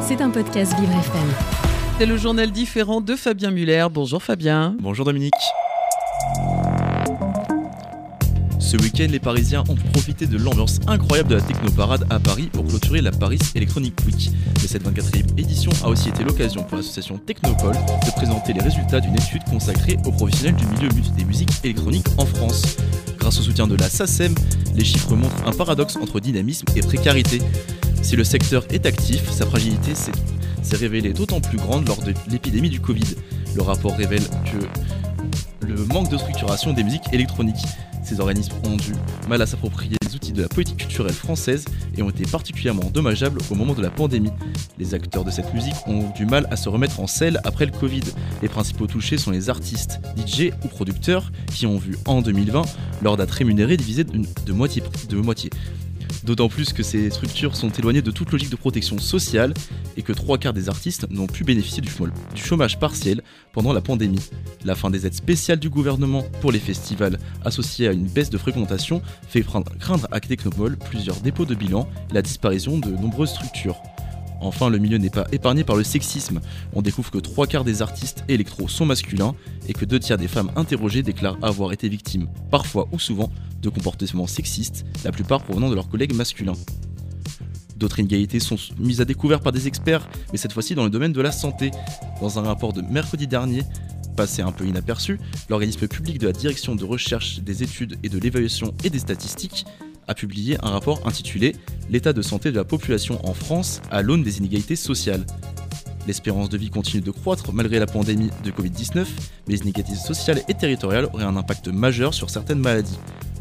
C'est un podcast Vivre FM. C'est le journal différent de Fabien Muller. Bonjour Fabien. Bonjour Dominique. Ce week-end, les Parisiens ont profité de l'ambiance incroyable de la Technoparade à Paris pour clôturer la Paris Electronic Week. Mais cette 24e édition a aussi été l'occasion pour l'association Technopole de présenter les résultats d'une étude consacrée aux professionnels du milieu des musiques électroniques en France. Grâce au soutien de la SACEM, les chiffres montrent un paradoxe entre dynamisme et précarité. Si le secteur est actif, sa fragilité s'est révélée d'autant plus grande lors de l'épidémie du Covid. Le rapport révèle que le manque de structuration des musiques électroniques ces organismes ont du mal à s'approprier les outils de la politique culturelle française et ont été particulièrement dommageables au moment de la pandémie. Les acteurs de cette musique ont du mal à se remettre en selle après le Covid. Les principaux touchés sont les artistes, DJ ou producteurs qui ont vu en 2020 leur date rémunérée divisée de, moitié. De moitié. D'autant plus que ces structures sont éloignées de toute logique de protection sociale et que trois quarts des artistes n'ont pu bénéficier du chômage partiel pendant la pandémie. La fin des aides spéciales du gouvernement pour les festivals associées à une baisse de fréquentation fait craindre à Technopole plusieurs dépôts de bilan et la disparition de nombreuses structures. Enfin, le milieu n'est pas épargné par le sexisme. On découvre que trois quarts des artistes électro sont masculins et que deux tiers des femmes interrogées déclarent avoir été victimes, parfois ou souvent, de comportements sexistes, la plupart provenant de leurs collègues masculins. D'autres inégalités sont mises à découvert par des experts, mais cette fois-ci dans le domaine de la santé. Dans un rapport de mercredi dernier, passé un peu inaperçu, l'organisme public de la Direction de recherche des études et de l'évaluation et des statistiques a publié un rapport intitulé L'état de santé de la population en France à l'aune des inégalités sociales. L'espérance de vie continue de croître malgré la pandémie de Covid-19, mais les inégalités sociales et territoriales auraient un impact majeur sur certaines maladies.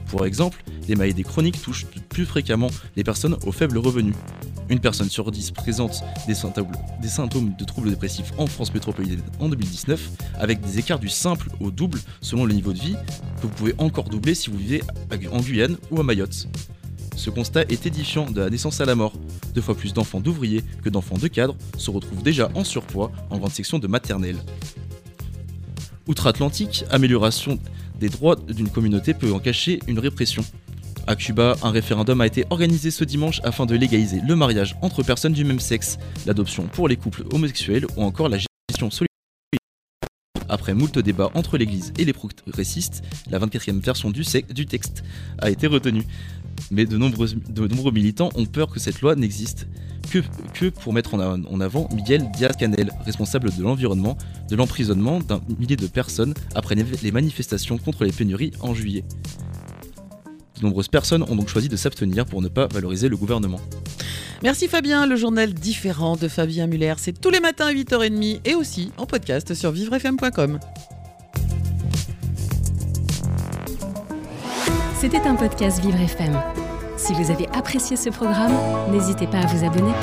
Pour exemple, les maladies chroniques touchent plus fréquemment les personnes aux faibles revenus. Une personne sur 10 présente des symptômes, de troubles dépressifs en France métropolitaine en 2019, avec des écarts du simple au double selon le niveau de vie, que vous pouvez encore doubler si vous vivez en Guyane ou à Mayotte. Ce constat est édifiant de la naissance à la mort. Deux fois plus d'enfants d'ouvriers que d'enfants de cadres se retrouvent déjà en surpoids en grande section de maternelle. Outre-Atlantique, amélioration des droits d'une communauté peut en cacher une répression. À Cuba, un référendum a été organisé ce dimanche afin de légaliser le mariage entre personnes du même sexe, l'adoption pour les couples homosexuels ou encore la gestion solidaire. Après moult débats entre l'Église et les progressistes, la 24e version du, texte a été retenue. Mais de nombreux, militants ont peur que cette loi n'existe que, que, pour mettre en avant Miguel Diaz-Canel, responsable de l'environnement, de l'emprisonnement d'un millier de personnes après les manifestations contre les pénuries en juillet. De nombreuses personnes ont donc choisi de s'abstenir pour ne pas valoriser le gouvernement. Merci Fabien, le journal différent de Fabien Muller, c'est tous les matins à 8h30 et aussi en podcast sur vivrefm.com. C'était un podcast Vivre FM. Si vous avez apprécié ce programme, n'hésitez pas à vous abonner.